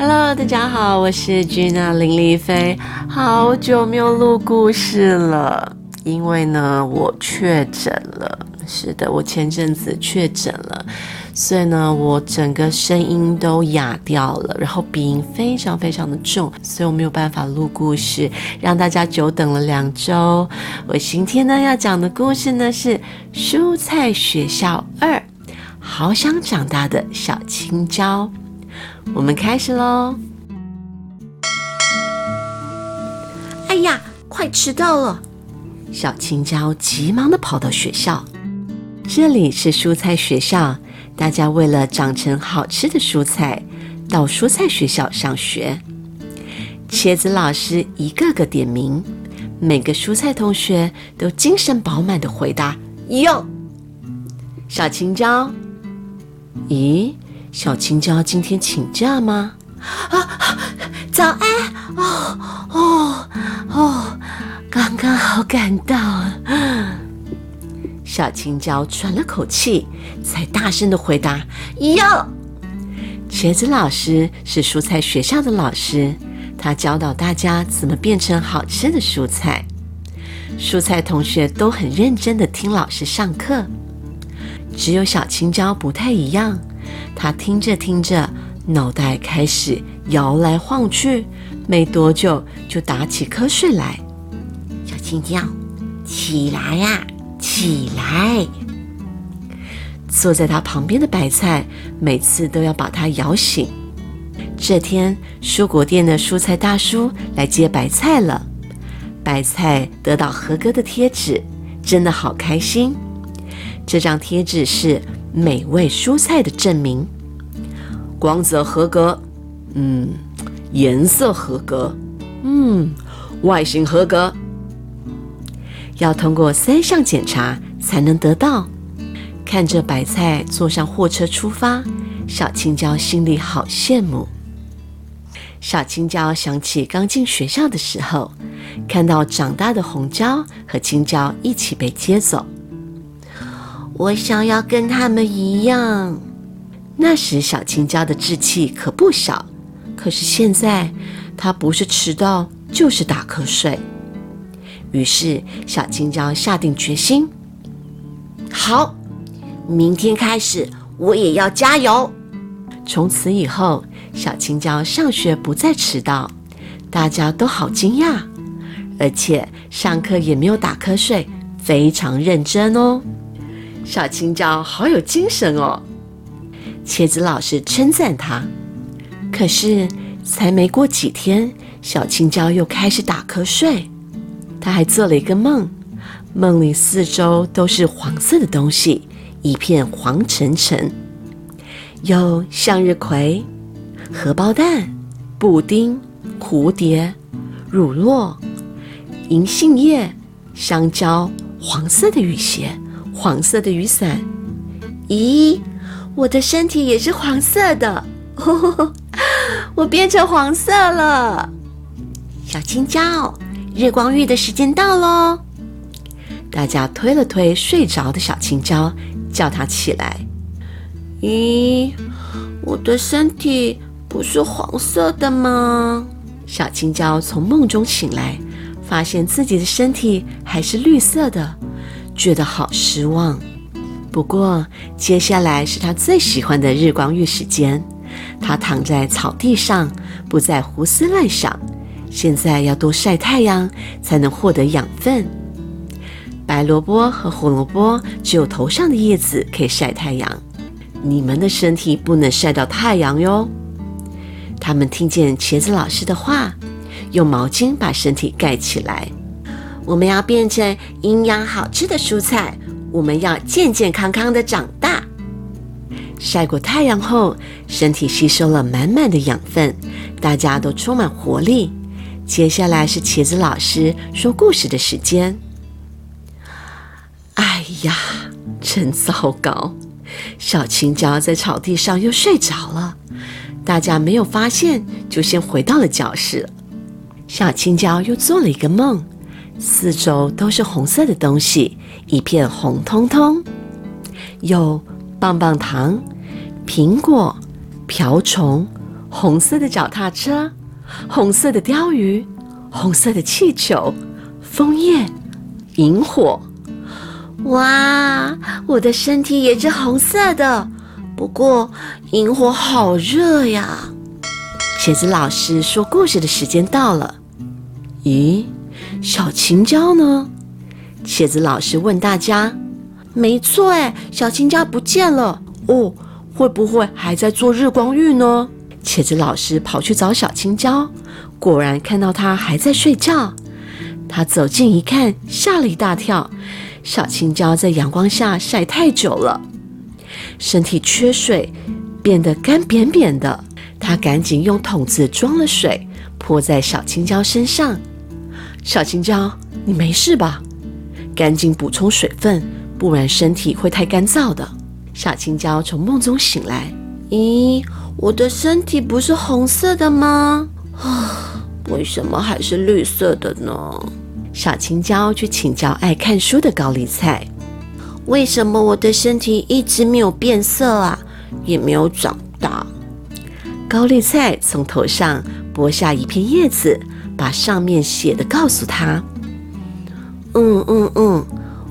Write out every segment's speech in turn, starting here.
Hello，大家好，我是 Gina 林丽菲，好久没有录故事了，因为呢我确诊了。是的，我前阵子确诊了，所以呢我整个声音都哑掉了，然后鼻音非常非常的重，所以我没有办法录故事，让大家久等了两周。我今天呢要讲的故事呢是《蔬菜学校二》，好想长大的小青椒。我们开始喽！哎呀，快迟到了！小青椒急忙的跑到学校。这里是蔬菜学校，大家为了长成好吃的蔬菜，到蔬菜学校上学。茄子老师一个个点名，每个蔬菜同学都精神饱满的回答：“有。”小青椒，咦？小青椒今天请假吗？啊，早安！哦哦哦，刚刚好赶到。小青椒喘了口气，才大声的回答：“要。”茄子老师是蔬菜学校的老师，他教导大家怎么变成好吃的蔬菜。蔬菜同学都很认真的听老师上课，只有小青椒不太一样。他听着听着，脑袋开始摇来晃去，没多久就打起瞌睡来。小青椒，起来呀，起来！坐在他旁边的白菜每次都要把他摇醒。这天，蔬果店的蔬菜大叔来接白菜了，白菜得到合格的贴纸，真的好开心。这张贴纸是。美味蔬菜的证明，光泽合格，嗯，颜色合格，嗯，外形合格，要通过三项检查才能得到。看着白菜坐上货车出发，小青椒心里好羡慕。小青椒想起刚进学校的时候，看到长大的红椒和青椒一起被接走。我想要跟他们一样。那时小青椒的志气可不小，可是现在他不是迟到就是打瞌睡。于是小青椒下定决心：好，明天开始我也要加油。从此以后，小青椒上学不再迟到，大家都好惊讶，而且上课也没有打瞌睡，非常认真哦。小青椒好有精神哦，茄子老师称赞他。可是才没过几天，小青椒又开始打瞌睡。他还做了一个梦，梦里四周都是黄色的东西，一片黄沉沉，有向日葵、荷包蛋、布丁、蝴蝶、乳酪、银杏叶、香蕉、黄色的雨鞋。黄色的雨伞，咦，我的身体也是黄色的，我变成黄色了。小青椒，日光浴的时间到喽！大家推了推睡着的小青椒，叫它起来。咦，我的身体不是黄色的吗？小青椒从梦中醒来，发现自己的身体还是绿色的。觉得好失望，不过接下来是他最喜欢的日光浴时间。他躺在草地上，不再胡思乱想。现在要多晒太阳，才能获得养分。白萝卜和胡萝卜只有头上的叶子可以晒太阳，你们的身体不能晒到太阳哟。他们听见茄子老师的话，用毛巾把身体盖起来。我们要变成营养好吃的蔬菜，我们要健健康康的长大。晒过太阳后，身体吸收了满满的养分，大家都充满活力。接下来是茄子老师说故事的时间。哎呀，真糟糕！小青椒在草地上又睡着了，大家没有发现，就先回到了教室。小青椒又做了一个梦。四周都是红色的东西，一片红彤彤，有棒棒糖、苹果、瓢虫、红色的脚踏车、红色的鲷鱼、红色的气球、枫叶、萤火。哇，我的身体也是红色的，不过萤火好热呀。茄子老师说故事的时间到了。咦，小青椒呢？茄子老师问大家。没错，哎，小青椒不见了哦，会不会还在做日光浴呢？茄子老师跑去找小青椒，果然看到它还在睡觉。他走近一看，吓了一大跳。小青椒在阳光下晒太久了，身体缺水，变得干扁扁的。他赶紧用桶子装了水，泼在小青椒身上。小青椒，你没事吧？赶紧补充水分，不然身体会太干燥的。小青椒从梦中醒来，咦，我的身体不是红色的吗？啊，为什么还是绿色的呢？小青椒去请教爱看书的高丽菜：“为什么我的身体一直没有变色啊，也没有长大？”高丽菜从头上剥下一片叶子，把上面写的告诉他：“嗯嗯嗯，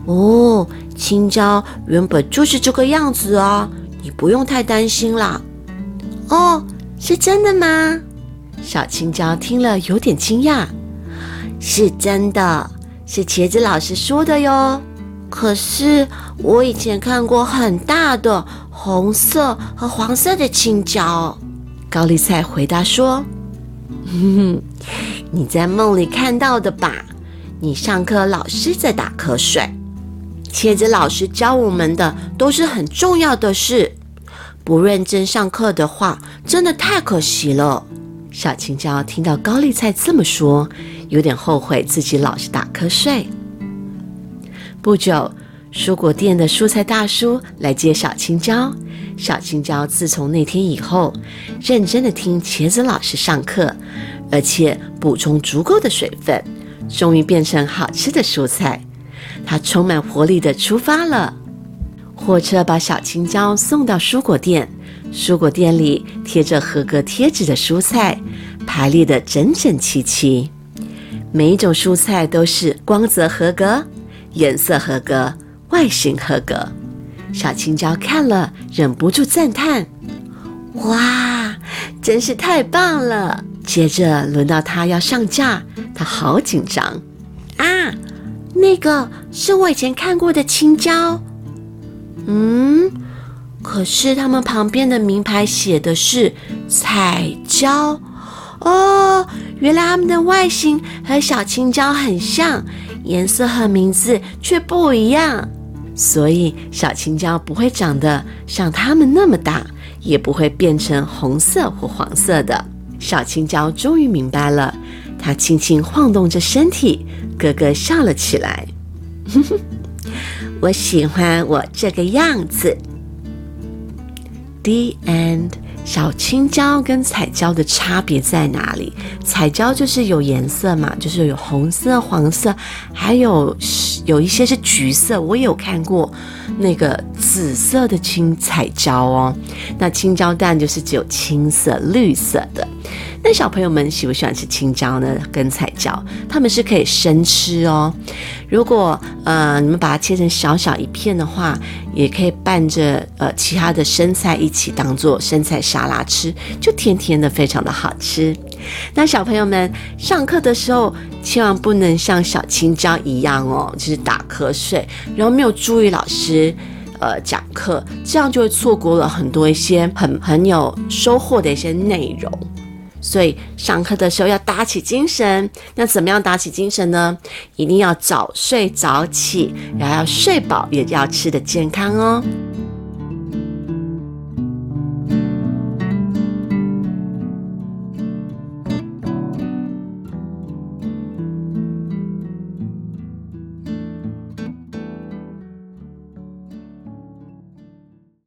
哦，青椒原本就是这个样子啊，你不用太担心啦。”“哦，是真的吗？”小青椒听了有点惊讶。是真的，是茄子老师说的哟。可是我以前看过很大的红色和黄色的青椒。高丽菜回答说：“哼哼，你在梦里看到的吧？你上课老是在打瞌睡。茄子老师教我们的都是很重要的事，不认真上课的话，真的太可惜了。”小青椒听到高丽菜这么说。有点后悔自己老是打瞌睡。不久，蔬果店的蔬菜大叔来接小青椒。小青椒自从那天以后，认真的听茄子老师上课，而且补充足够的水分，终于变成好吃的蔬菜。它充满活力的出发了。火车把小青椒送到蔬果店，蔬果店里贴着合格贴纸的蔬菜排列的整整齐齐。每一种蔬菜都是光泽合格、颜色合格、外形合格。小青椒看了，忍不住赞叹：“哇，真是太棒了！”接着轮到他要上架，他好紧张啊！那个是我以前看过的青椒，嗯，可是他们旁边的名牌写的是彩椒。哦，原来它们的外形和小青椒很像，颜色和名字却不一样。所以小青椒不会长得像它们那么大，也不会变成红色或黄色的。小青椒终于明白了，它轻轻晃动着身体，咯咯笑了起来。我喜欢我这个样子。The end. 小青椒跟彩椒的差别在哪里？彩椒就是有颜色嘛，就是有红色、黄色，还有有一些是橘色。我有看过那个紫色的青彩椒哦。那青椒蛋就是只有青色、绿色的。那小朋友们喜不喜欢吃青椒呢？跟彩椒，他们是可以生吃哦。如果呃你们把它切成小小一片的话，也可以拌着呃其他的生菜一起当做生菜沙拉吃，就甜甜的，非常的好吃。那小朋友们上课的时候千万不能像小青椒一样哦，就是打瞌睡，然后没有注意老师呃讲课，这样就会错过了很多一些很很有收获的一些内容。所以上课的时候要打起精神。那怎么样打起精神呢？一定要早睡早起，然后要睡饱，也要吃的健康哦。